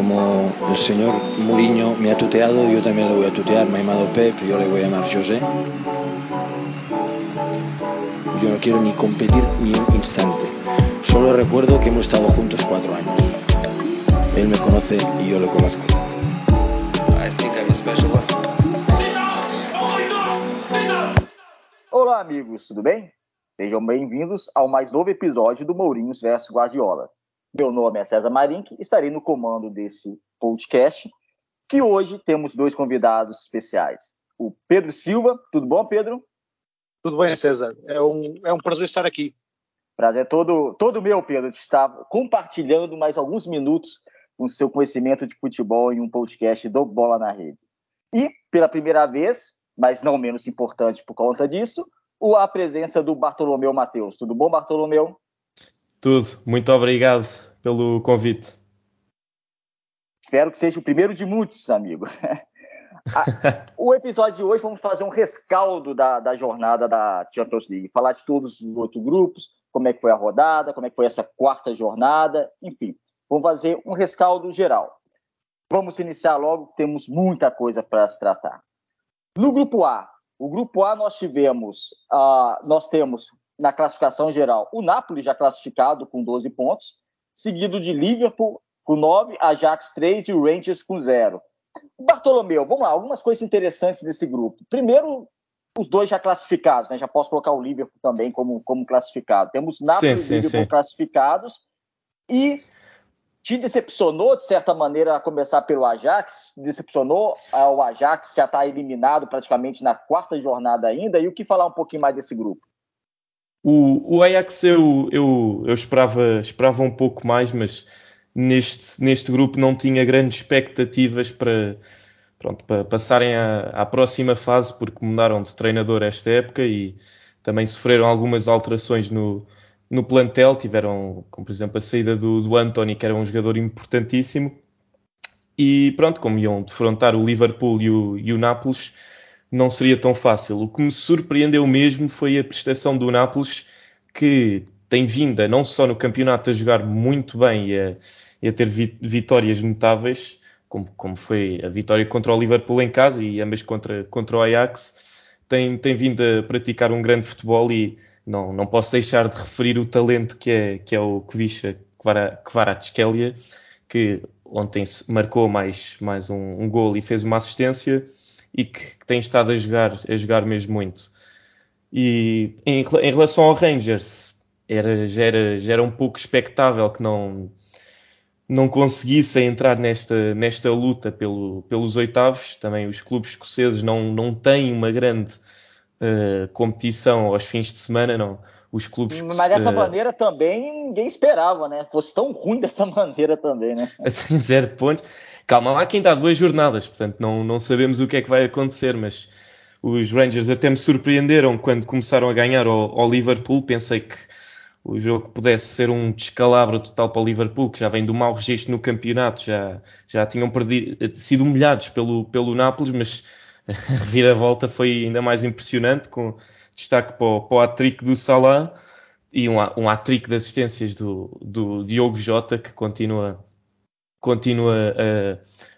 como el señor Mourinho me ha tuteado, yo también le voy a tutear. Me ha llamado Pep, yo le voy a llamar José. Yo no quiero ni competir ni un instante. Solo recuerdo que hemos estado juntos cuatro años. Él me conoce y yo lo conozco. Olá, amigos, tudo bem? Sejam bem-vindos ao mais novo episódio do Mourinhos vs Guardiola. Meu nome é César Marink, estarei no comando desse podcast, que hoje temos dois convidados especiais. O Pedro Silva, tudo bom, Pedro? Tudo bem, César. É um, é um prazer estar aqui. Prazer todo, todo meu, Pedro, de estar compartilhando mais alguns minutos com o seu conhecimento de futebol em um podcast do Bola na Rede. E, pela primeira vez, mas não menos importante por conta disso, a presença do Bartolomeu Matheus. Tudo bom, Bartolomeu? Tudo. Muito obrigado pelo convite. Espero que seja o primeiro de muitos, amigo. o episódio de hoje vamos fazer um rescaldo da, da, jornada da Champions League, falar de todos os outros grupos, como é que foi a rodada, como é que foi essa quarta jornada, enfim, vamos fazer um rescaldo geral. Vamos iniciar logo, temos muita coisa para se tratar. No grupo A, o grupo A nós tivemos, uh, nós temos na classificação geral, o Napoli já classificado com 12 pontos, seguido de Liverpool com 9, Ajax 3 e o Rangers com 0. Bartolomeu, vamos lá, algumas coisas interessantes desse grupo. Primeiro, os dois já classificados, né? Já posso colocar o Liverpool também como, como classificado. Temos Napoli sim, e Liverpool sim. classificados. E te decepcionou, de certa maneira, a começar pelo Ajax? Decepcionou o Ajax já está eliminado praticamente na quarta jornada ainda? E o que falar um pouquinho mais desse grupo? O, o Ajax eu, eu, eu esperava, esperava um pouco mais, mas neste, neste grupo não tinha grandes expectativas para, pronto, para passarem à, à próxima fase, porque mudaram de treinador esta época e também sofreram algumas alterações no, no plantel. Tiveram, como por exemplo, a saída do, do Anthony, que era um jogador importantíssimo. E pronto, como iam defrontar o Liverpool e o, e o Nápoles, não seria tão fácil. O que me surpreendeu mesmo foi a prestação do Nápoles, que tem vindo não só no campeonato a jogar muito bem e a, e a ter vitórias notáveis, como, como, foi a vitória contra o Liverpool em casa e ambas contra, contra o Ajax, tem, tem vindo a praticar um grande futebol e não, não posso deixar de referir o talento que é, que é o Kvisha Kvaratskhelia, que ontem marcou mais, mais um, um gol e fez uma assistência e que, que, tem estado a jogar, a jogar mesmo muito. E em, em relação ao Rangers, era, já, era, já era um pouco expectável que não, não conseguissem entrar nesta, nesta luta pelo, pelos oitavos. Também os clubes escoceses não, não têm uma grande uh, competição aos fins de semana, não. Os clubes Mas dessa maneira também ninguém esperava, né? Fosse tão ruim dessa maneira também, né? Assim, zero pontos. Calma lá, quem dá duas jornadas, portanto não, não sabemos o que é que vai acontecer, mas os Rangers até me surpreenderam quando começaram a ganhar ao, ao Liverpool. Pensei que o jogo pudesse ser um descalabro total para o Liverpool, que já vem do mau registro no campeonato, já, já tinham perdido, sido humilhados pelo, pelo Nápoles, mas a reviravolta foi ainda mais impressionante, com destaque para o, para o hat-trick do Salah e um, um hat-trick de assistências do, do Diogo Jota, que continua continua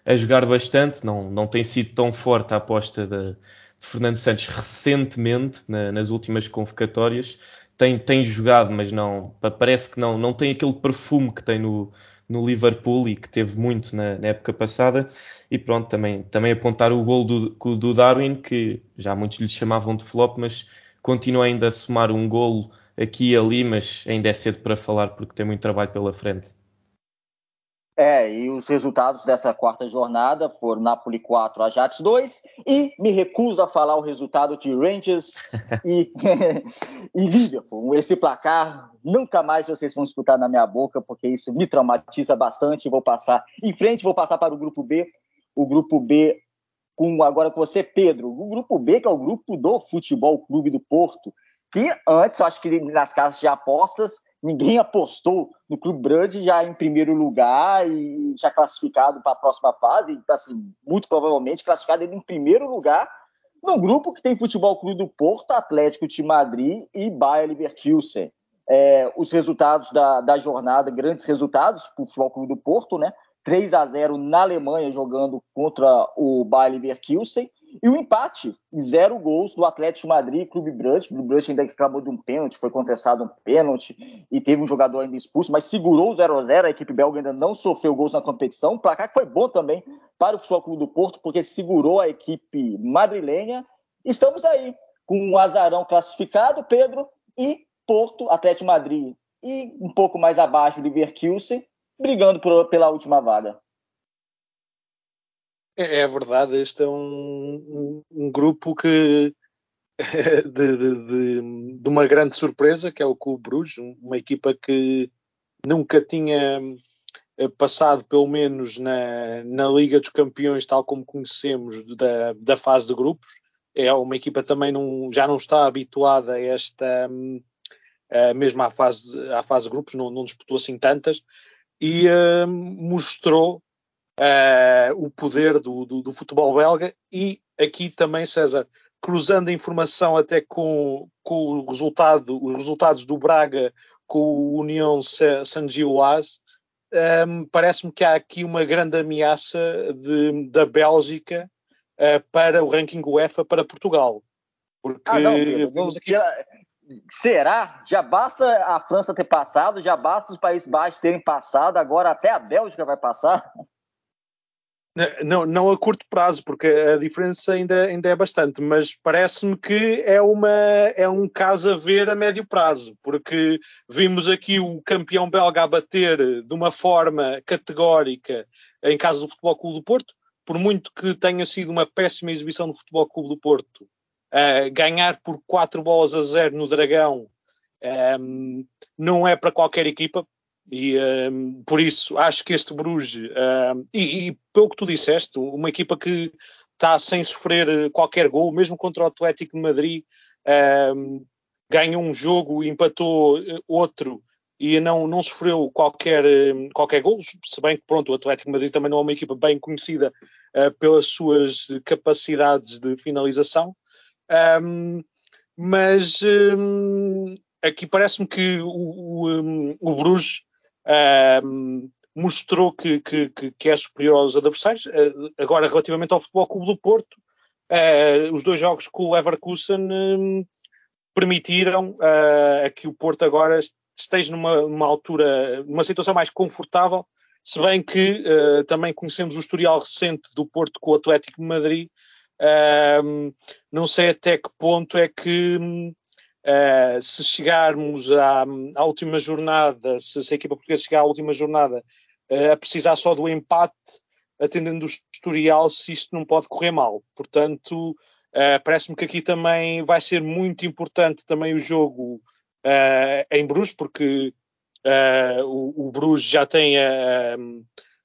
a, a, jogar bastante, não, não tem sido tão forte a aposta de, de Fernando Santos recentemente, na, nas últimas convocatórias, tem, tem jogado, mas não parece que não, não tem aquele perfume que tem no, no Liverpool e que teve muito na, na, época passada. E pronto, também, também apontar o gol do, do Darwin, que já muitos lhe chamavam de flop, mas continua ainda a somar um golo aqui e ali, mas ainda é cedo para falar porque tem muito trabalho pela frente. É, e os resultados dessa quarta jornada foram Napoli 4, Ajax 2, e me recuso a falar o resultado de Rangers e, e Liverpool. Esse placar nunca mais vocês vão escutar na minha boca, porque isso me traumatiza bastante. Vou passar em frente, vou passar para o grupo B. O grupo B, com agora com você, Pedro. O grupo B, que é o grupo do Futebol Clube do Porto, que antes, eu acho que nas casas de apostas ninguém apostou no Clube Brugge já em primeiro lugar e já classificado para a próxima fase, assim, muito provavelmente classificado em primeiro lugar num grupo que tem Futebol Clube do Porto, Atlético de Madrid e Bayer Leverkusen. É, os resultados da, da jornada, grandes resultados para o Futebol Clube do Porto, né? 3 a 0 na Alemanha, jogando contra o Bayer Leverkusen. E o empate, zero gols do Atlético Madrid e Clube Brugge. O Brugge ainda acabou de um pênalti, foi contestado um pênalti e teve um jogador ainda expulso, mas segurou o 0 a 0 A equipe belga ainda não sofreu gols na competição. O placar foi bom também para o Futebol Clube do Porto, porque segurou a equipe madrilenha. Estamos aí com um azarão classificado, Pedro, e Porto, Atlético Madrid e um pouco mais abaixo o Leverkusen, brigando por, pela última vaga. É, é verdade, este é um, um, um grupo que de, de, de, de, uma grande surpresa, que é o Clube Bruges, uma equipa que nunca tinha eh, passado, pelo menos na, na Liga dos Campeões, tal como conhecemos, da, da fase de grupos. É uma equipa também não, já não está habituada a esta, uh, mesmo à fase, à fase de grupos, não, não disputou assim tantas, e uh, mostrou uh, o poder do, do, do, futebol belga e aqui também, César, cruzando a informação até com, com o resultado, os resultados do Braga com o União Saint-Gilloise, um, ehm, parece-me que há aqui uma grande ameaça de, da Bélgica uh, para o ranking UEFA para Portugal. Porque ah, não, Pedro, aqui... Será? Já basta a França ter passado, já basta os Países Baixos terem passado, agora até a Bélgica vai passar? Não, não a curto prazo, porque a diferença ainda, ainda é bastante, mas parece-me que é, uma, é um caso a ver a médio prazo, porque vimos aqui o campeão belga a bater de uma forma categórica em caso do Futebol Clube do Porto, por muito que tenha sido uma péssima exibição do Futebol Clube do Porto, uh, ganhar por 4 bolas a 0 no Dragão um, ehm, não é para qualquer equipa, e um, por isso acho que este Bruges, um, e, e, pelo que tu disseste, uma equipa que está sem sofrer qualquer gol, mesmo contra o Atlético de Madrid, ganhou um jogo, empatou eh, outro e não, não sofreu qualquer, qualquer gol, se bem que pronto, o Atlético de Madrid também não é uma equipa bem conhecida uh, pelas suas capacidades de finalização. Mas aqui parece-me que o, o, o Bruges Uh, mostrou que, que, que, é superior aos adversários. Uh, agora, relativamente ao Futebol Clube do Porto, uh, os dois jogos com o Leverkusen um, permitiram ah, que o Porto agora esteja numa, numa, altura, numa situação mais confortável, se bem que também conhecemos o historial recente do Porto com o Atlético de Madrid. Não sei até que ponto é que Uh, se chegarmos à, à, última jornada, se, se, a equipa portuguesa chegar à última jornada uh, a precisar só do empate, atendendo o historial, se isto não pode correr mal. Portanto, uh, parece-me que aqui também vai ser muito importante também o jogo em Bruges, porque o, o Bruges já tem a,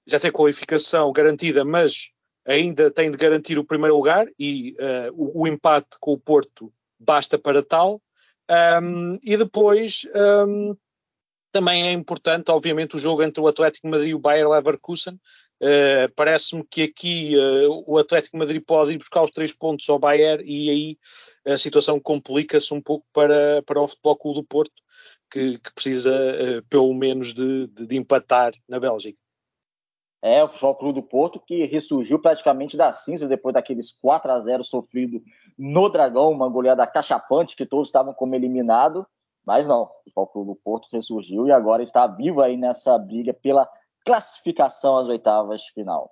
já tem qualificação garantida, mas ainda tem de garantir o primeiro lugar e o, o empate com o Porto basta para tal. Um, e depois um, também é importante, obviamente, o jogo entre o Atlético Madrid e o Bayer Leverkusen. Uh, Parece-me que aqui uh, o Atlético Madrid pode ir buscar os três pontos ao Bayer e aí a situação complica-se um pouco para, para o Futebol Clube do Porto, que, que precisa uh, pelo menos de, de, de empatar na Bélgica. É, o Futebol Clube do Porto que ressurgiu praticamente da cinza depois daqueles 4 a 0 sofrido no Dragão, uma goleada cachapante que todos estavam como eliminado, mas não, o Futebol Clube do Porto ressurgiu e agora está vivo aí nessa briga pela classificação às oitavas de final.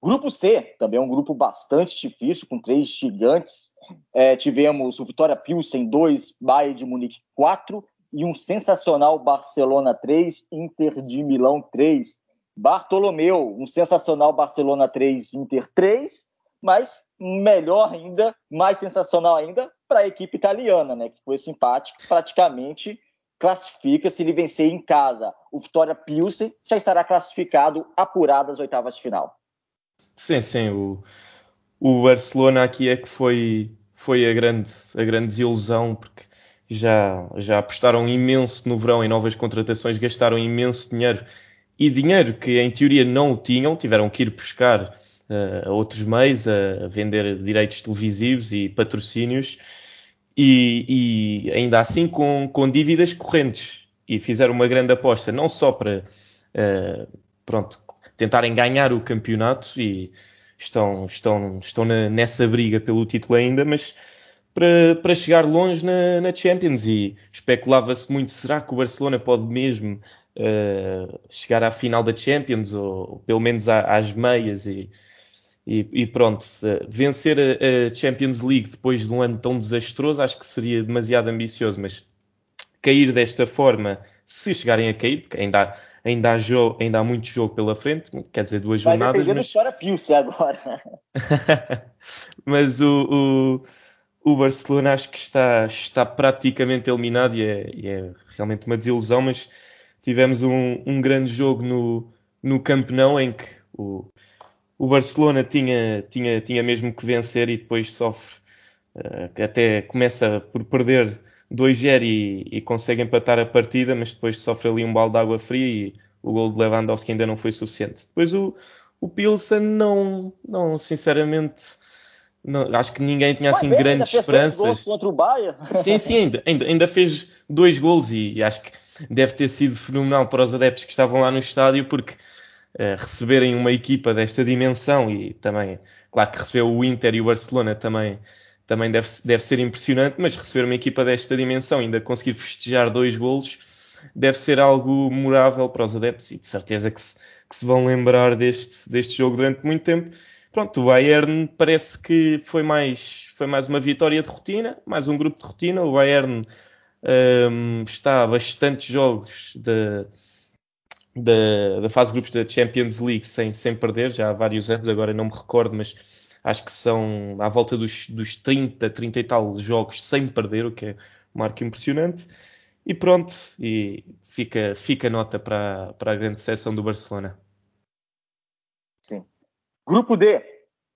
Grupo C, também é um grupo bastante difícil, com três gigantes. É, tivemos o Vitória Pilsen 2, Bayern de Munique 4 e um sensacional Barcelona 3, Inter de Milão 3. Bartolomeu, um sensacional Barcelona 3, Inter 3, mas melhor ainda, mais sensacional ainda, para a equipe italiana, né? Que foi esse empate que praticamente classifica se ele vencer em casa. O Vitória Pilsen já estará classificado, apurado às oitavas de final. Sim, sim. O, o Barcelona aqui é que foi, foi a, grande, a grande desilusão, porque já, já apostaram imenso no verão em novas contratações, gastaram imenso dinheiro e dinheiro que em teoria não o tinham, tiveram que ir buscar uh, a outros meios, a, vender direitos televisivos e patrocínios, e, e ainda assim com, com, dívidas correntes. E fizeram uma grande aposta, não só para uh, pronto, tentarem ganhar o campeonato e estão, estão, estão na, nessa briga pelo título ainda, mas para, para chegar longe na, na Champions e especulava-se muito, será que o Barcelona pode mesmo uh, chegar à final da Champions ou, ou pelo menos à, às meias e, e, e pronto, uh, vencer a, a, Champions League depois de um ano tão desastroso acho que seria demasiado ambicioso, mas cair desta forma, se chegarem a cair, porque ainda há, ainda há, jogo, ainda há muito jogo pela frente, quer dizer, duas Vai jornadas. Vai mas... Pilce agora. mas o, o, o, Barcelona acho que está, está praticamente eliminado e é, e é realmente uma desilusão, mas tivemos um, um grande jogo no, no Campeonato em que o, o Barcelona tinha, tinha, tinha mesmo que vencer e depois sofre, uh, até começa por perder 2-0 e, e, consegue empatar a partida, mas depois sofre ali um balde de água fria e o gol de Lewandowski ainda não foi suficiente. Depois o, o Pilsen não, não sinceramente, não, acho que ninguém tinha assim grandes esperanças. contra o Bayern. Sim, sim, ainda, ainda, ainda fez dois gols e, e, acho que deve ter sido fenomenal para os adeptos que estavam lá no estádio porque uh, receberem uma equipa desta dimensão e também, claro que recebeu o Inter e o Barcelona também também deve, deve ser impressionante, mas receber uma equipa desta dimensão, ainda conseguir festejar dois golos, deve ser algo memorável para os adeptos e de certeza que se, que se vão lembrar deste, deste jogo durante muito tempo. Pronto, o Bayern parece que foi mais, foi mais uma vitória de rotina, mais um grupo de rotina. O Bayern um, está a bastantes jogos da, da, da fase de grupos da Champions League sem, sem perder, já há vários anos, agora não me recordo, mas Acho que são à volta dos, dos 30, 30 e tal jogos sem perder, o que é um marco impressionante. E pronto, e fica, fica nota para, para a grande sessão do Barcelona. Sim. Grupo D,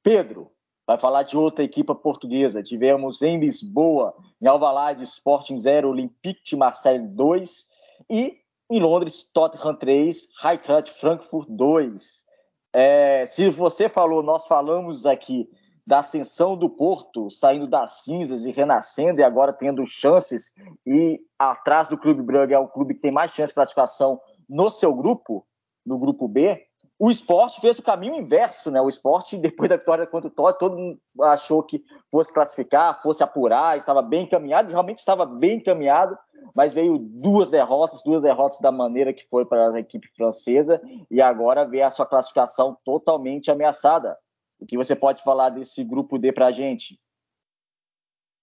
Pedro, vai falar de outra equipa portuguesa. Tivemos em Lisboa, em Alvalade, Sporting 0, Olympique de Marseille 2 e em Londres, Tottenham 3, Eintracht Frankfurt 2. É, se você falou, nós falamos aqui da ascensão do Porto, saindo das cinzas e renascendo, e agora tendo chances, e atrás do Clube Braga é o clube que tem mais chance de classificação no seu grupo, no grupo B. O esporte fez o caminho inverso, né? O esporte, depois da vitória contra o todo mundo achou que fosse classificar, fosse apurar, estava bem encaminhado, realmente estava bem encaminhado, mas veio duas derrotas, duas derrotas da maneira que foi para a equipe francesa, e agora vê a sua classificação totalmente ameaçada. O que você pode falar desse grupo D para a gente?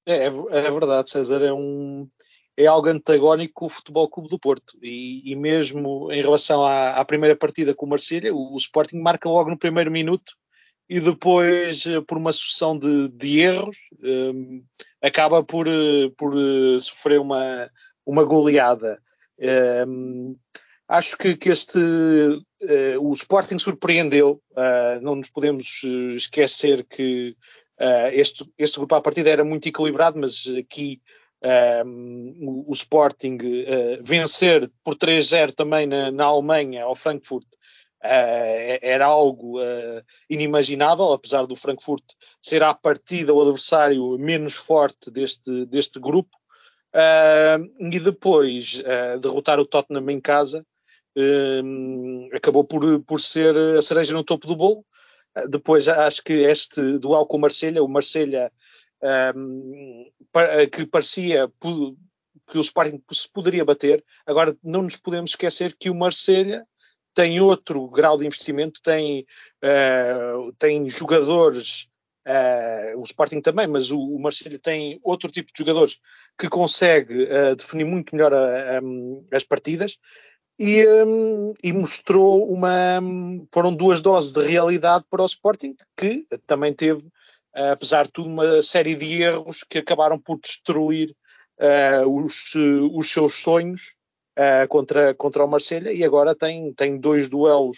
É, é, é, verdade, César, é, um, é algo antagónico com o Futebol Clube do Porto, e, e mesmo em relação à, à, primeira partida com o Marselha, o, o Sporting marca logo no primeiro minuto, e depois, eh, por uma sucessão de, de erros, um, acaba por, eh, por uh, sofrer uma, uma goleada. Um, acho que, que este uh, o Sporting surpreendeu. Uh, não nos podemos esquecer que uh, este, este grupo à partida era muito equilibrado, mas aqui o, o, Sporting vencer por 3-0 também na, na, Alemanha ao Frankfurt era algo inimaginável, apesar do Frankfurt ser à partida o adversário menos forte deste, deste grupo. Uh, e depois uh, derrotar o Tottenham em casa uh, acabou por, por ser a cereja no topo do bolo. depois acho que este dual com o Marselha, o Marselha que parecia que o Sporting se poderia bater, agora não nos podemos esquecer que o Marselha tem outro grau de investimento, tem, tem jogadores Uh, o Sporting também, mas o, o Marcelo tem outro tipo de jogadores que consegue uh, definir muito melhor a, a, as partidas e, um, e, mostrou uma. Foram duas doses de realidade para o Sporting, que também teve, uh, apesar de tudo, uma série de erros que acabaram por destruir os, os, seus sonhos contra, contra o Marselha e agora tem, tem dois duelos.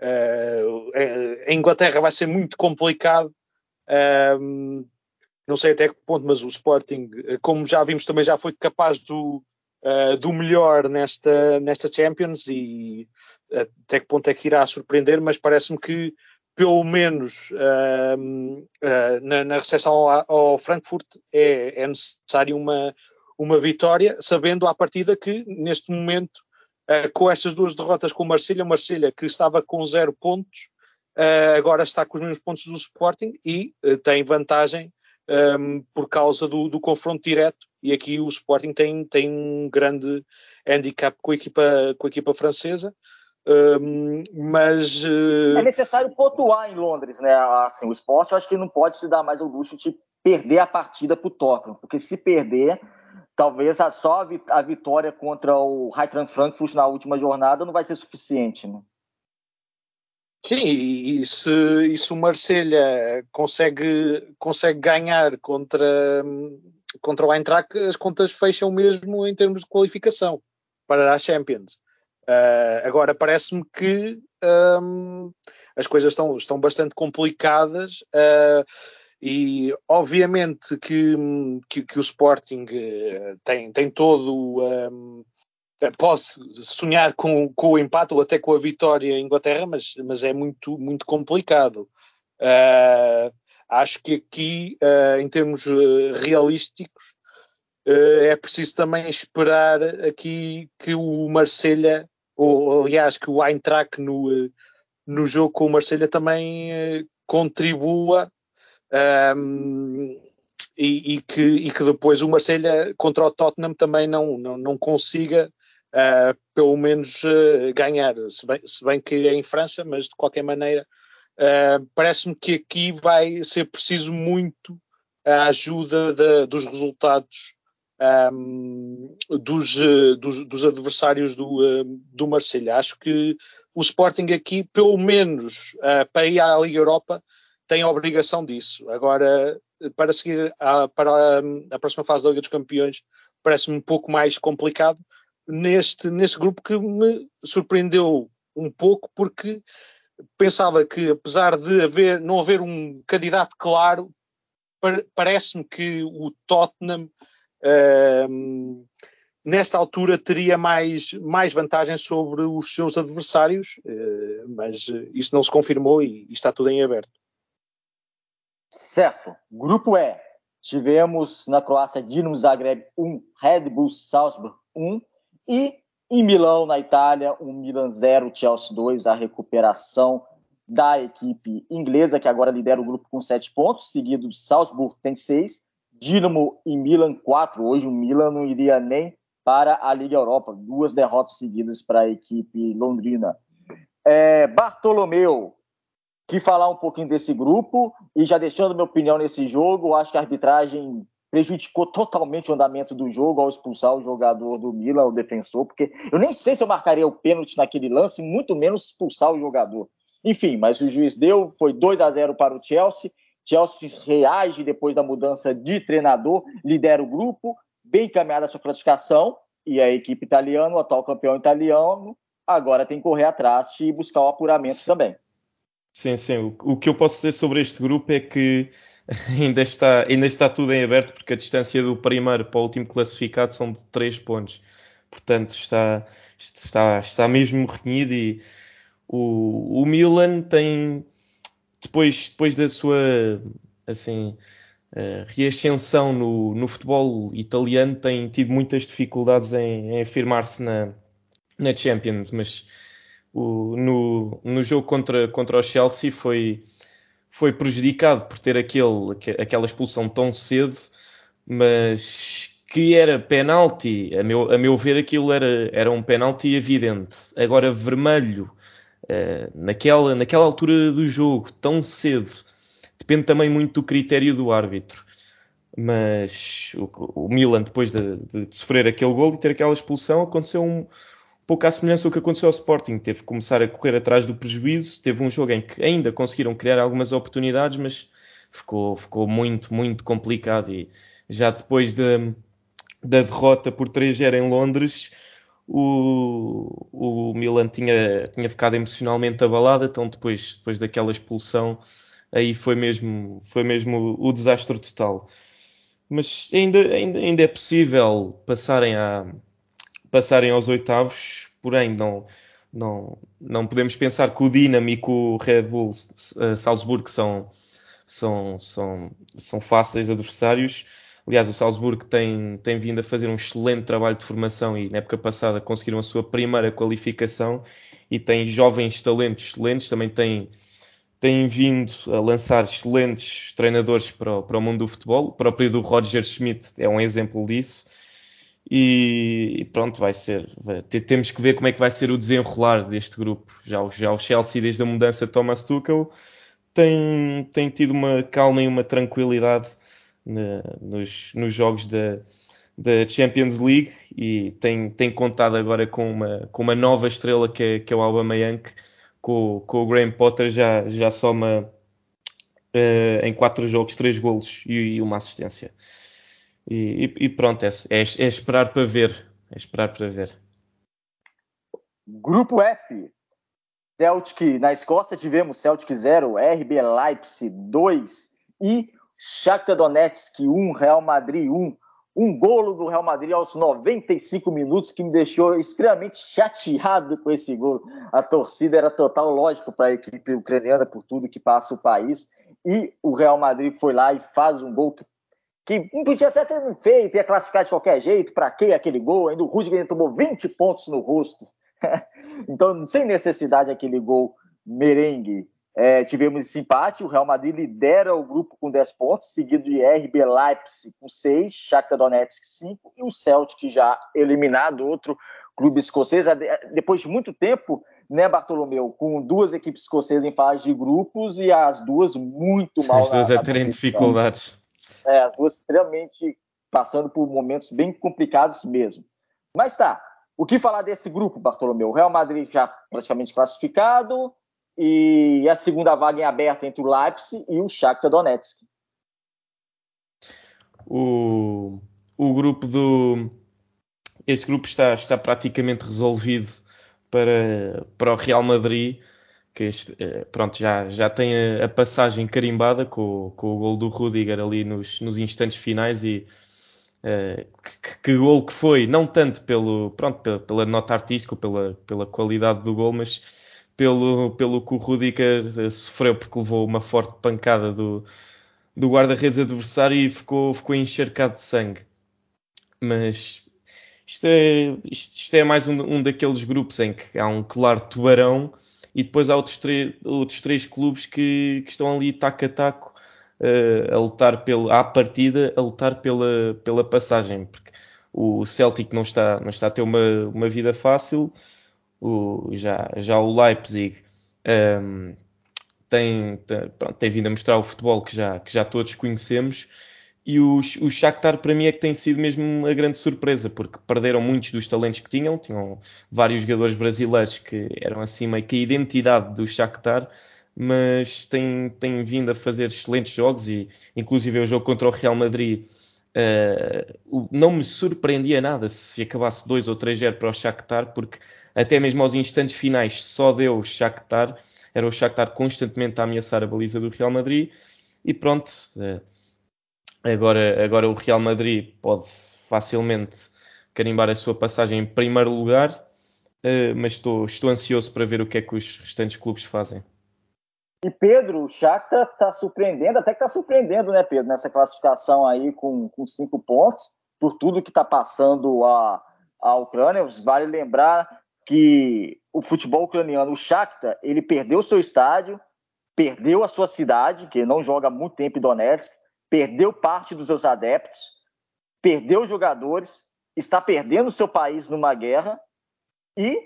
a Inglaterra vai ser muito complicado não sei até que ponto, mas o Sporting, como já vimos, também já foi capaz do, uh, do melhor nesta, nesta Champions e até que ponto é que irá surpreender, mas parece-me que pelo menos uh, uh, na, na recepção ao, ao Frankfurt é, é necessário uma, uma vitória, sabendo à partida que neste momento uh, com estas duas derrotas com o Marselha, Marselha que estava com zero pontos, uh, agora está com os mesmos pontos do Sporting e tem vantagem um, por causa do, do, confronto direto. E aqui o Sporting tem, tem um grande handicap com a equipa, com a equipa francesa. Um, mas é necessário pontuar em Londres, né? Assim, o esporte eu acho que não pode se dar mais o luxo de perder a partida para o Tottenham, porque se perder, talvez só a vitória contra o Eintracht Frankfurt na última jornada não vai ser suficiente, né? Sim, e se, e se o Marselha consegue, consegue ganhar contra, contra o Eintracht, as contas fecham mesmo em termos de qualificação para a Champions. Uh, agora, parece-me que um, as coisas estão, estão bastante complicadas. Uh, e obviamente que, que, que o Sporting uh, tem, tem todo um, pode sonhar com, com, o empate ou até com a vitória em Inglaterra, mas, mas é muito, muito complicado. Acho que aqui, em termos realísticos, é preciso também esperar aqui que o Marselha, ou aliás, que o Eintracht no, no jogo com o Marselha também contribua um, e, e, que, e, que, depois o Marselha contra o Tottenham também não, não, não consiga uh, pelo menos uh, ganhar, se bem, se bem, que é em França, mas de qualquer maneira uh, parece-me que aqui vai ser preciso muito a ajuda de, dos resultados um, dos, dos, dos, adversários do, do Marselha. Acho que o Sporting aqui, pelo menos para ir à Liga Europa, tem a obrigação disso. Agora, para seguir a, para a, próxima fase da Liga dos Campeões, parece-me um pouco mais complicado neste, neste grupo que me surpreendeu um pouco, porque pensava que, apesar de haver, não haver um candidato claro, parece-me que o Tottenham. Nesta altura teria mais, mais vantagens sobre os seus adversários, uh, mas isso não se confirmou e, e está tudo em aberto. Certo. Grupo E. Tivemos na Croácia Dinamo Zagreb 1, Red Bull Salzburg 1 e em Milão, na Itália, um Milan 0, Chelsea 2, a recuperação da equipe inglesa, que agora lidera o grupo com 7 pontos, seguido de Salzburg tem 6, Dinamo e Milan 4. Hoje o Milan não iria nem para a Liga Europa, duas derrotas seguidas para a equipe londrina. É, Bartolomeu, que falar um pouquinho desse grupo e já deixando minha opinião nesse jogo, acho que a arbitragem prejudicou totalmente o andamento do jogo ao expulsar o jogador do Milan, o defensor, porque eu nem sei se eu marcaria o pênalti naquele lance, muito menos expulsar o jogador. Enfim, mas o juiz deu, foi 2 a 0 para o Chelsea. Chelsea reage depois da mudança de treinador, lidera o grupo, bem encaminhada a sua classificação, e a equipe italiana, o atual campeão italiano, agora tem que correr atrás e buscar o apuramento também. Sim, sim. O, o, que eu posso dizer sobre este grupo é que ainda está, ainda está tudo em aberto, porque a distância do primeiro para o último classificado são de 3 pontos. Portanto, está, está, está mesmo renhido e o, o Milan tem, depois, depois da sua assim, uh, reascensão no, no futebol italiano, tem tido muitas dificuldades em, em afirmar-se na, na Champions, mas o, no, no jogo contra, contra o Chelsea foi, foi prejudicado por ter aquele, aquela expulsão tão cedo, mas que era penalti, a meu, a meu ver aquilo era, era um penalti evidente. Agora vermelho, uh, naquela, naquela altura do jogo, tão cedo, depende também muito do critério do árbitro. Mas o, o Milan, depois de, de, sofrer aquele gol e ter aquela expulsão, aconteceu um, pouco à semelhança do que aconteceu ao Sporting. Teve que começar a correr atrás do prejuízo. Teve um jogo em que ainda conseguiram criar algumas oportunidades, mas ficou, ficou muito, muito complicado. E já depois de, da derrota por 3-0 em Londres, o, o Milan tinha, tinha ficado emocionalmente abalado. Então, depois, depois daquela expulsão, aí foi mesmo, foi mesmo o, o desastre total. Mas ainda, ainda, ainda é possível passarem a passarem aos oitavos, porém não, não, não podemos pensar que o Dinamo e que o Red Bull uh, Salzburgo são, são, são, são fáceis adversários. Aliás, o Salzburgo tem, tem vindo a fazer um excelente trabalho de formação e na época passada conseguiram a sua primeira qualificação e tem jovens talentos excelentes, também tem, tem vindo a lançar excelentes treinadores para o, para o mundo do futebol. O próprio do Roger Schmidt é um exemplo disso. E, e pronto, vai ser. Vai, temos que ver como é que vai ser o desenrolar deste grupo. Já, já o Chelsea, desde a mudança de Thomas Tuchel, tem, tem tido uma calma e uma tranquilidade na, nos, nos jogos da, da Champions League e tem, tem contado agora com uma, com uma nova estrela que é, que é o Aubameyang, com, com o Graham Potter já, já soma uh, em quatro jogos três golos e, e uma assistência. E, e, e pronto, é, é, é, esperar para ver. É esperar para ver. Grupo F. Celtic, na Escócia tivemos Celtic 0, RB Leipzig 2 e Shakhtar Donetsk 1, Real Madrid 1. Um golo do Real Madrid aos 95 minutos que me deixou extremamente chateado com esse gol. A torcida era total, lógico, para a equipe ucraniana por tudo que passa o país. E o Real Madrid foi lá e faz um gol que que podia até ter feito, ia classificar de qualquer jeito, para que aquele gol? Ainda o Rudiger tomou 20 pontos no rosto. então, sem necessidade, aquele gol merengue. É, tivemos esse empate, o Real Madrid lidera o grupo com 10 pontos, seguido de RB Leipzig com 6, Shakhtar Donetsk 5 e o Celtic já eliminado, outro clube escocês. Depois de muito tempo, né, Bartolomeu, com duas equipes escocesas em fase de grupos e as duas muito mal. As duas a terem dificuldades é, as duas extremamente passando por momentos bem complicados mesmo. Mas tá, o que falar desse grupo, Bartolomeu? O Real Madrid já praticamente classificado e a segunda vaga em aberto entre o Leipzig e o Shakhtar Donetsk. O, o grupo do este grupo está, está praticamente resolvido para, para o Real Madrid que este, eh, pronto, já, já tem a, a, passagem carimbada com, com o gol do Rudiger ali nos, nos instantes finais e uh, que, que, gol que foi, não tanto pelo, pronto, pela, pela nota artística, pela, pela qualidade do gol, mas pelo, pelo que o Rudiger eh, sofreu porque levou uma forte pancada do, do guarda-redes adversário e ficou, ficou encharcado de sangue. Mas isto é, isto, isto é mais um, um daqueles grupos em que há um claro tubarão e depois há outros, outros três clubes que, que, estão ali taco a taco uh, a lutar pelo, à partida, a lutar pela, pela passagem, porque o Celtic não está, não está a ter uma, uma vida fácil, o, já, já o Leipzig um, ehm, tem, tem, pronto, tem vindo a mostrar o futebol que já, que já todos conhecemos. E o, o Shakhtar para mim é que tem sido mesmo a grande surpresa, porque perderam muitos dos talentos que tinham, tinham vários jogadores brasileiros que eram assim meio que a identidade do Shakhtar, mas têm, têm vindo a fazer excelentes jogos. E inclusive o jogo contra o Real Madrid uh, não me surpreendia nada se acabasse 2 ou 3-0 para o Shakhtar, porque até mesmo aos instantes finais só deu o Shakhtar, era o Shakhtar constantemente a ameaçar a baliza do Real Madrid e pronto... Uh, Agora, agora o Real Madrid pode facilmente carimbar a sua passagem em primeiro lugar, uh, mas estou, estou ansioso para ver o que é que os restantes clubes fazem. E Pedro, o Shakhtar está surpreendendo, até que está surpreendendo, né, Pedro, nessa classificação aí com, com cinco pontos, por tudo que está passando a, a Ucrânia. Vale lembrar que o futebol ucraniano, o Shakhtar, ele perdeu seu estádio, perdeu a sua cidade, que não joga há muito tempo em Donetsk, perdeu parte dos seus adeptos, perdeu jogadores, está perdendo seu país numa guerra e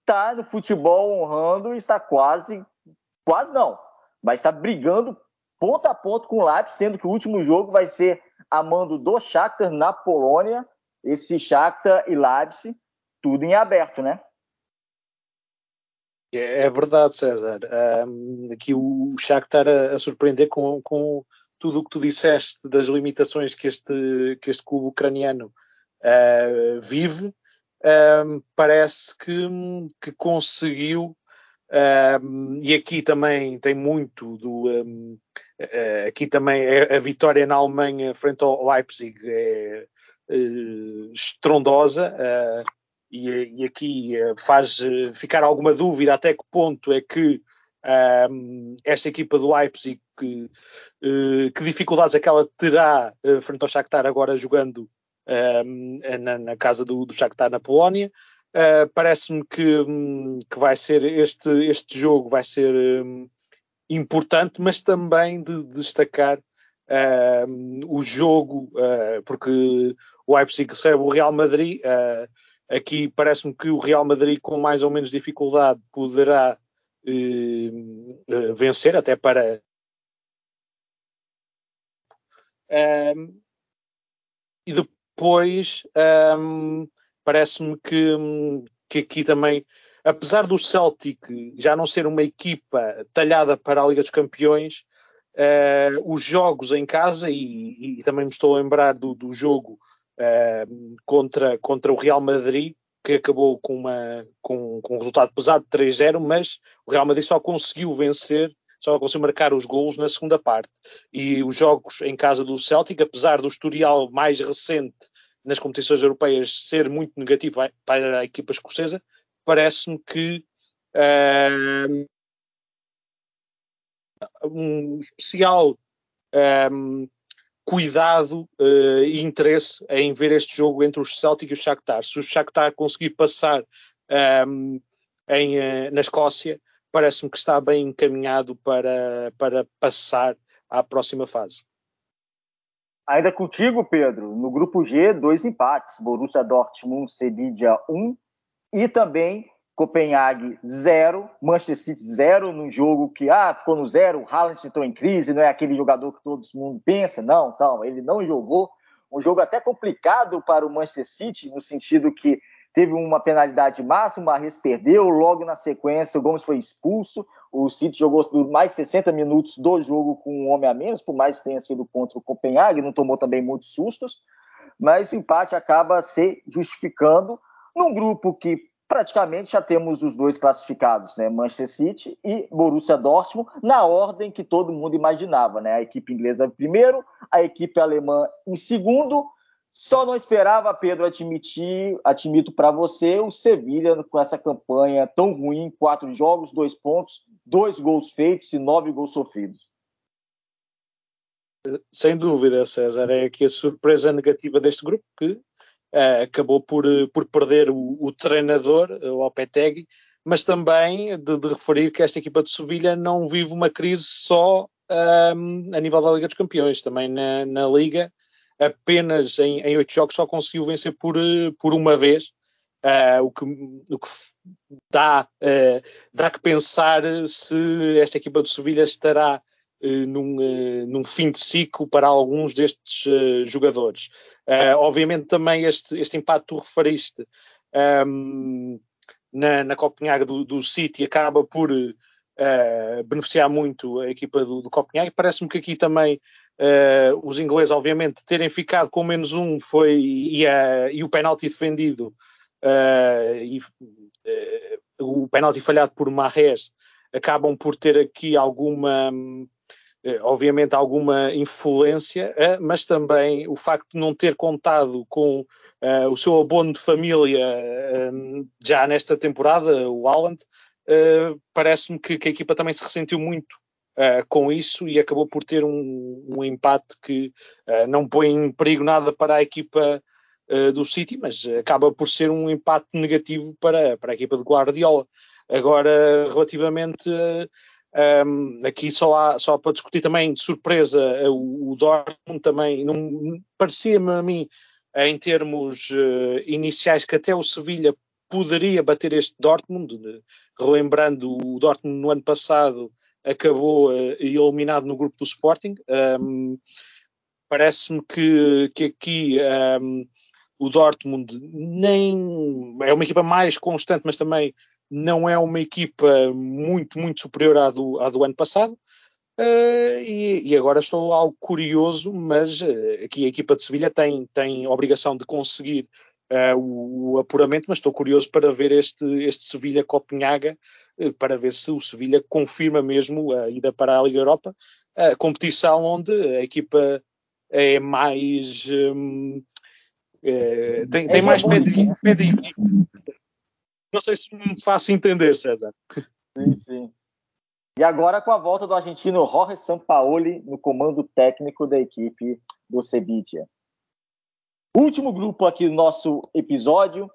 está no futebol honrando está quase, quase não, mas está brigando ponto a ponto com o Leipzig, sendo que o último jogo vai ser a mando do Shakhtar na Polônia, esse Shakhtar e Leipzig, tudo em aberto, né? É, é verdade, César. Um, aqui o Shakhtar a, a surpreender com, com tudo o que tu disseste das limitações que este, que este clube ucraniano uh, vive, um, parece que, que conseguiu, um, e aqui também tem muito do. Um, uh, aqui também é, a vitória na Alemanha frente ao Leipzig é uh, estrondosa. E, e, aqui faz ficar alguma dúvida até que ponto é que um, esta equipa do Leipzig, que, uh, que dificuldades é que ela terá frente ao Shakhtar agora jogando um, na, na, casa do, do Shakhtar na Polónia. Uh, Parece-me que, um, que vai ser este, este jogo vai ser um, importante, mas também de, de destacar o jogo, uh, porque o Leipzig recebe o Real Madrid. Aqui parece-me que o Real Madrid, com mais ou menos dificuldade, poderá uh, vencer, até para. Um, e depois um, parece-me que, que aqui também, apesar do Celtic já não ser uma equipa talhada para a Liga dos Campeões, uh, os jogos em casa, e, e, também me estou a lembrar do, do jogo contra, contra o Real Madrid, que acabou com, uma, com, com um resultado pesado de 3-0, mas o Real Madrid só conseguiu vencer, só conseguiu marcar os gols na segunda parte. E os jogos em casa do Celtic, apesar do historial mais recente nas competições europeias ser muito negativo para a equipa escocesa, parece-me que uh, um especial um, cuidado uh, e interesse em ver este jogo entre o Celtic e o Shakhtar. Se o Shakhtar conseguir passar um, ehm, em, uh, na Escócia, parece-me que está bem encaminhado para, para passar à próxima fase. Ainda contigo, Pedro, no grupo G, dois empates, Borussia Dortmund, Sevilla 1 e também Copenhague 0, Manchester City 0, num jogo que ah, ficou no zero, o Haaland entrou em crise, não é aquele jogador que todo mundo pensa, não, calma, ele não jogou. Um jogo até complicado para o Manchester City, no sentido que teve uma penalidade máxima, o Marres perdeu, logo na sequência o Gomes foi expulso, o City jogou mais 60 minutos do jogo com um homem a menos, por mais que tenha sido contra o Copenhague, não tomou também muitos sustos, mas o empate acaba se justificando num grupo que praticamente já temos os dois classificados, né? Manchester City e Borussia Dortmund, na ordem que todo mundo imaginava, né? A equipe inglesa em primeiro, a equipe alemã em segundo. Só não esperava, Pedro, admitir, admito para você, o Sevilha com essa campanha tão ruim, quatro jogos, dois pontos, dois gols feitos e nove gols sofridos. Sem dúvida, César, é aqui a surpresa negativa deste grupo que acabou por, eh, por perder o, o treinador, o Alpetegui, mas também de, de, referir que esta equipa de Sevilha não vive uma crise só um, a nível da Liga dos Campeões, também na, na Liga, apenas em oito jogos só conseguiu vencer por, eh, por uma vez, uh, o, que, o que dá, uh, dá que pensar se esta equipa de Sevilha estará num, num, fim de ciclo para alguns destes jogadores. Uh, obviamente também este, este empate tu referiste um, na, na Copenhague do, do City acaba por uh, beneficiar muito a equipa do, do Copenhague. Parece-me que aqui também uh, os ingleses, obviamente, terem ficado com menos um foi e, e o penalti defendido e o penalti falhado por Marres acabam por ter aqui alguma eh, obviamente alguma influência, eh, mas também o facto de não ter contado com uh, o seu abono de família já nesta temporada, o Haaland, parece-me que, que, a equipa também se ressentiu muito com isso e acabou por ter um, um empate que não põe em perigo nada para a equipa do City, mas acaba por ser um empate negativo para, para a equipa de Guardiola. Agora, relativamente um, aqui só, há, só para discutir também de surpresa o, o Dortmund também não parecia-me a mim em termos uh, iniciais que até o Sevilha poderia bater este Dortmund, relembrando o Dortmund no ano passado acabou uh, eliminado no grupo do Sporting. Um, Parece-me que, que aqui um, o Dortmund nem é uma equipa mais constante, mas também não é uma equipa muito, muito superior à do, à do ano passado. Uh, e, e, agora estou algo curioso, mas uh, aqui a equipa de Sevilha tem, tem obrigação de conseguir uh, o, o, apuramento, mas estou curioso para ver este, este Sevilha-Copenhaga, para ver se o Sevilha confirma mesmo a ida para a Liga Europa, a competição onde a equipa é mais. Um, tem, tem mais pé de, pé de equipe. Não sei se me faço entender, César. Sim, sim. E agora com a volta do argentino Jorge Sampaoli no comando técnico da equipe do Sevilla. Último grupo aqui do nosso episódio,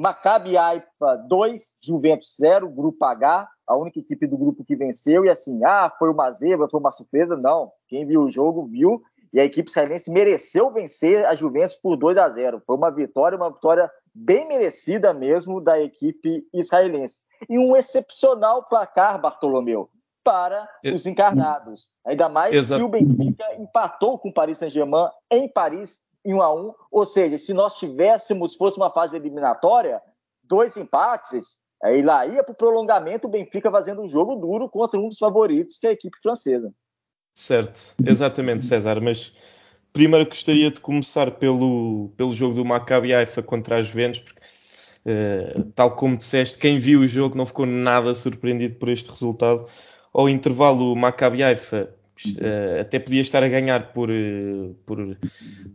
Maccabi Haifa 2, Juventus 0, grupo H, a única equipe do grupo que venceu, e assim, ah, foi uma zebra, foi uma surpresa, não. Quem viu o jogo viu, e a equipe israelense mereceu vencer a Juventus por 2 a 0. Foi uma vitória, uma vitória bem merecida mesmo da equipe israelense. E um excepcional placar, Bartolomeu, para os encarnados. Ainda mais Exato. que o Benfica empatou com o Paris Saint-Germain em Paris em 1 a 1 Ou seja, se nós tivéssemos, fosse uma fase eliminatória, dois empates, aí lá ia para o prolongamento o Benfica fazendo um jogo duro contra um dos favoritos, que é a equipe francesa. Certo, exatamente, César. Mas primeiro gostaria de começar pelo, pelo jogo do Maccabi Haifa contra as Juventus, porque, uh, tal como disseste, quem viu o jogo não ficou nada surpreendido por este resultado. Ao intervalo, o Maccabi Haifa Uh, até podia estar a ganhar por, uh, por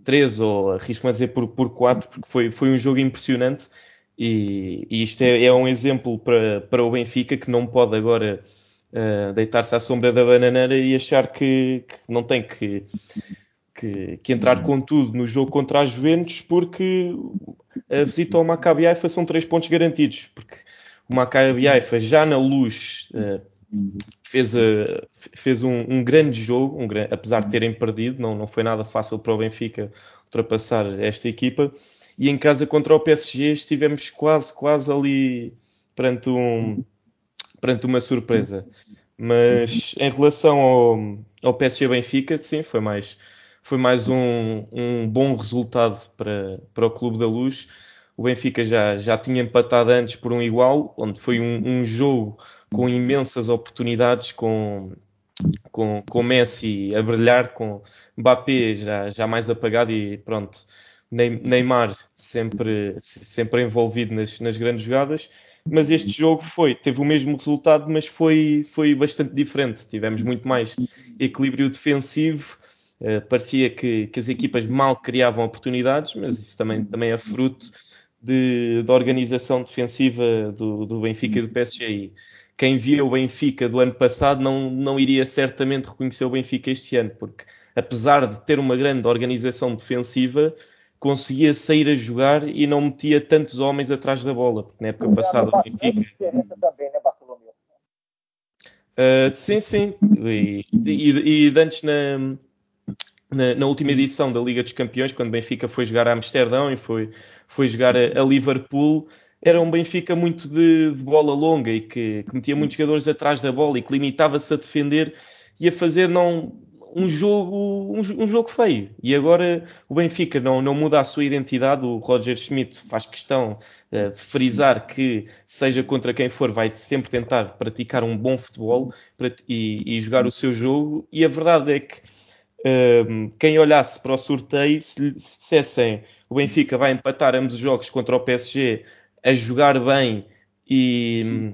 3 ou arrisco-me a dizer por, por 4, porque foi, foi um jogo impressionante e, e isto é, é, um exemplo para, para o Benfica que não pode agora deitar-se à sombra da bananeira e achar que, que não tem que, que, que, entrar com tudo no jogo contra as Juventus porque a visita ao Maccabi Haifa são 3 pontos garantidos, porque o Maccabi Haifa já na luz fez, a, fez um, um, grande jogo, um, apesar de terem perdido, não, não foi nada fácil para o Benfica ultrapassar esta equipa. E em casa contra o PSG estivemos quase, quase ali perante, um, perante uma surpresa. Mas em relação ao, ao PSG Benfica, sim, foi mais, foi mais um, um bom resultado para, para o Clube da Luz. O Benfica já, já tinha empatado antes por um igual, onde foi um, um jogo com imensas oportunidades, com, com, com Messi a brilhar, com Mbappé já, já mais apagado e pronto, Neymar sempre, sempre envolvido nas, nas grandes jogadas. Mas este jogo foi, teve o mesmo resultado, mas foi, foi bastante diferente. Tivemos muito mais equilíbrio defensivo. Uh, parecia que, que, as equipas mal criavam oportunidades, mas isso também, também é fruto de, da organização defensiva do, do Benfica e do PSG quem via o Benfica do ano passado não, não iria certamente reconhecer o Benfica este ano, porque apesar de ter uma grande organização defensiva, conseguia sair a jogar e não metia tantos homens atrás da bola, porque na época passada o Benfica. Também, né, Bartolomeu? Uh, sim, sim. E, e, e antes na, na, na, última edição da Liga dos Campeões, quando Benfica foi jogar a Amsterdão e foi, foi jogar a, a Liverpool, era um Benfica muito de, de bola longa e que, que, metia muitos jogadores atrás da bola e que limitava-se a defender e a fazer não um jogo um, um, jogo feio. E agora o Benfica não, não muda a sua identidade. O Roger Schmidt faz questão uh, de frisar que, seja contra quem for, vai sempre tentar praticar um bom futebol e, e, jogar o seu jogo. E a verdade é que uh, quem olhasse para o sorteio, se, se dissessem o Benfica vai empatar ambos os jogos contra o PSG a jogar bem e,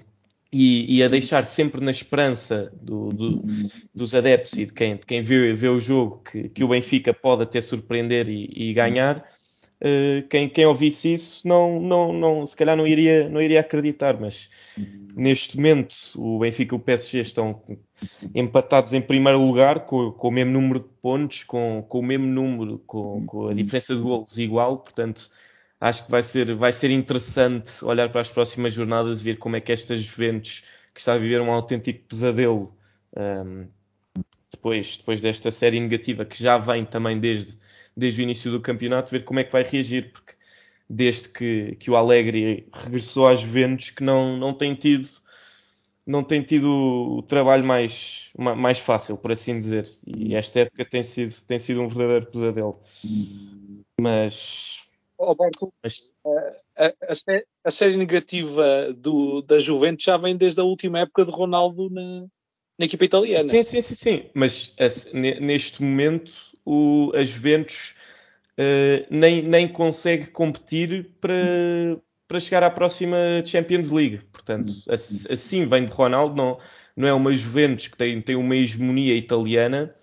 e, e, a deixar sempre na esperança do, do, dos adeptos e de quem, de quem vê, vê, o jogo que, que, o Benfica pode até surpreender e, e ganhar. Uh, quem, quem ouvisse isso não, não, não, se calhar não iria, não iria acreditar, mas neste momento o Benfica e o PSG estão empatados em primeiro lugar com, com o mesmo número de pontos, com, com o mesmo número, com, com a diferença de golos igual, portanto acho que vai ser, vai ser interessante olhar para as próximas jornadas e ver como é que esta Juventus, que está a viver um autêntico pesadelo um, depois, depois desta série negativa que já vem também desde, desde o início do campeonato, ver como é que vai reagir, porque desde que, que o Alegre regressou às Juventus que não, não tem tido não tem tido o trabalho mais, mais fácil, por assim dizer. E esta época tem sido, tem sido um verdadeiro pesadelo. Mas, Alberto, a, a, a, série negativa do, da Juventus já vem desde a última época de Ronaldo na, na equipa italiana. Sim, sim, sim, sim. Mas neste momento o, a Juventus uh, nem, nem consegue competir para, para chegar à próxima Champions League. Portanto, assim vem de Ronaldo, não, não é uma Juventus que tem, tem uma hegemonia italiana.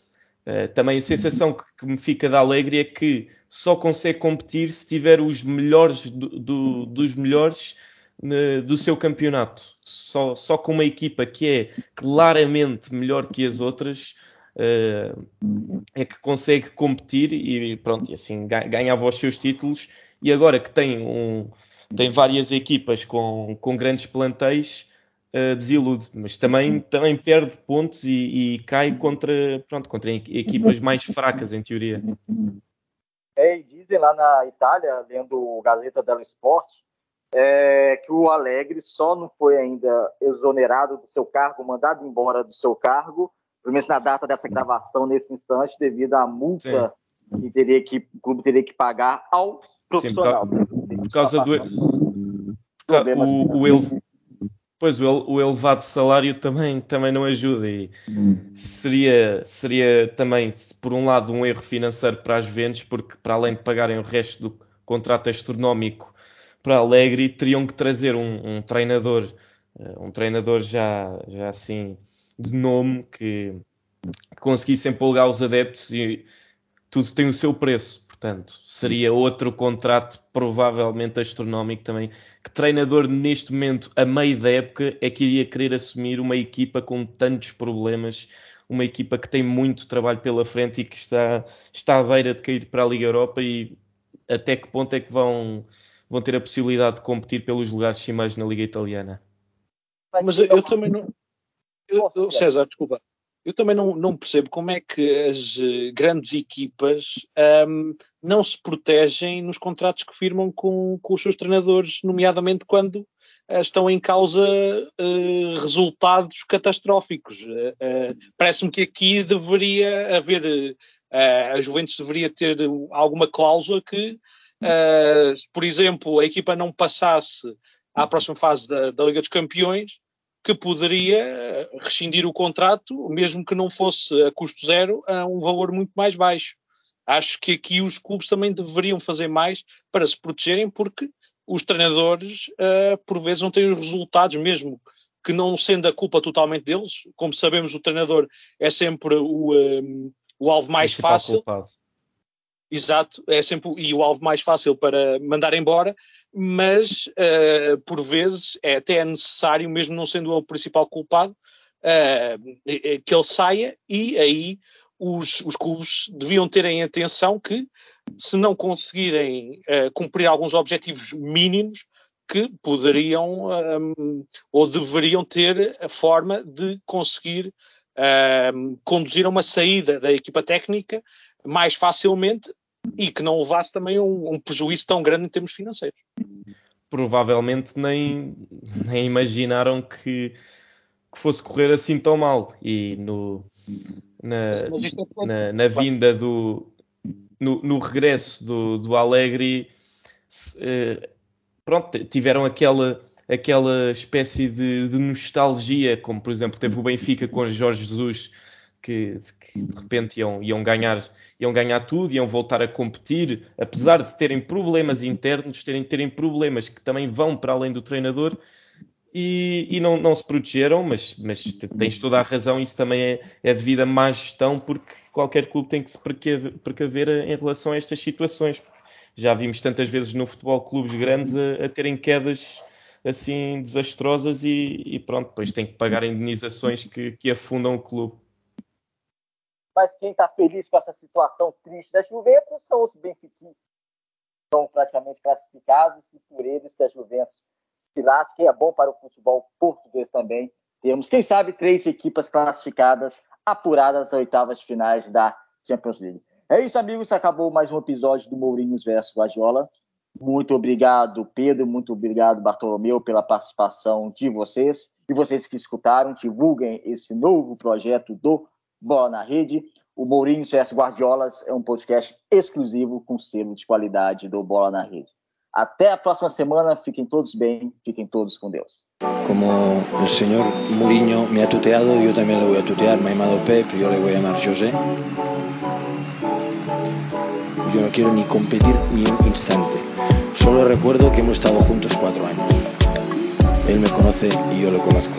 Uh, também a sensação que, que me fica da Alegre é que só consegue competir se tiver os melhores do, do, dos melhores ne, do seu campeonato. só, só com uma equipa que é claramente melhor que as outras é que consegue competir e pronto, e assim ganhava os seus títulos. E agora que tem, um, tem várias equipas com, com grandes plantéis, uh, desilude, mas também, também perde pontos e, e, cai contra, pronto, contra equipas mais fracas, em teoria. É, e dizem lá na Itália, lendo o Gazeta dello Sport, é, que o Alegre só não foi ainda exonerado do seu cargo, mandado embora do seu cargo, pelo menos na data dessa gravação, nesse instante, devido à multa Sim. que, teria que o clube teria que pagar ao profissional. Sim, por, por causa do. O, o, ele, pois o, o, elevado salário também, também não ajuda e seria, seria também, por um lado, um erro financeiro para as vendas, porque para além de pagarem o resto do contrato astronómico para Alegre, teriam que trazer um, um treinador, eh, um treinador já, já assim de nome que, que conseguissem empolgar os adeptos e tudo tem o seu preço. Portanto, seria outro contrato provavelmente astronómico também. Que treinador neste momento, a meio da época, é que iria querer assumir uma equipa com tantos problemas, uma equipa que tem muito trabalho pela frente e que está, está à beira de cair para a Liga Europa e até que ponto é que vão, vão ter a possibilidade de competir pelos lugares cimais na Liga Italiana? Mas eu, eu também não, eu, César, desculpa. Eu também não, não, percebo como é que as eh, grandes equipas um, não se protegem nos contratos que firmam com, com os seus treinadores, nomeadamente quando uh, estão em causa uh, resultados catastróficos. Uh, Parece-me que aqui deveria haver, a Juventus deveria ter alguma cláusula que, por exemplo, a equipa não passasse à próxima fase da, da Liga dos Campeões, que poderia rescindir o contrato, mesmo que não fosse a custo zero, a um valor muito mais baixo. Acho que aqui os clubes também deveriam fazer mais para se protegerem, porque os treinadores, uh, por vezes, não têm os resultados, mesmo que não sendo a culpa totalmente deles. Como sabemos, o treinador é sempre o, um, eh, o alvo mais fácil. Culpado. Exato, é sempre e o alvo mais fácil para mandar embora, mas uh, por vezes é até necessário, mesmo não sendo o principal culpado, uh, que ele saia e aí os, os clubes deviam ter em atenção que se não conseguirem uh, cumprir alguns objetivos mínimos, que poderiam um, ou deveriam ter a forma de conseguir um, conduzir a uma saída da equipa técnica mais facilmente e que não levasse também um, um prejuízo tão grande em termos financeiros. Provavelmente nem, nem imaginaram que, que fosse correr assim tão mal. E no, na, é na, na vinda do. No, no, regresso do, do Alegre, eh, pronto, tiveram aquela, aquela espécie de, de, nostalgia, como por exemplo teve o Benfica com Jorge Jesus que, que, de repente iam, iam, ganhar, iam ganhar tudo, iam voltar a competir, apesar de terem problemas internos, terem, terem problemas que também vão para além do treinador e, e não, não, se protegeram, mas, mas, tens toda a razão, isso também é, é devido a má gestão, porque qualquer clube tem que se precaver, precaver em relação a estas situações. Já vimos tantas vezes no futebol clubes grandes a, a terem quedas assim desastrosas e, e, pronto, depois tem que pagar indenizações que, que afundam o clube mas quem está feliz com essa situação triste da Juventus são os benfiquistas. Estão praticamente classificados e por eles que a Juventus se lasca, que é bom para o futebol português também. Temos, quem sabe, três equipas classificadas, apuradas às oitavas finais da Champions League. É isso, amigos. Acabou mais um episódio do Mourinhos versus Guardiola. Muito obrigado, Pedro. Muito obrigado, Bartolomeu, pela participação de vocês. E vocês que escutaram, divulguem esse novo projeto do Bola na Rede. O Mourinho CS Guardiolas é um podcast exclusivo com selo de qualidade do Bola na Rede. Até a próxima semana. Fiquem todos bem. Fiquem todos com Deus. Como o senhor Mourinho me ha tuteado, eu também lo voy a tutear. Me ha llamado Pep, eu le voy a llamar José. Yo no quiero ni competir ni un instante. Solo recuerdo que hemos estado juntos cuatro años. Él me conoce y yo lo conozco.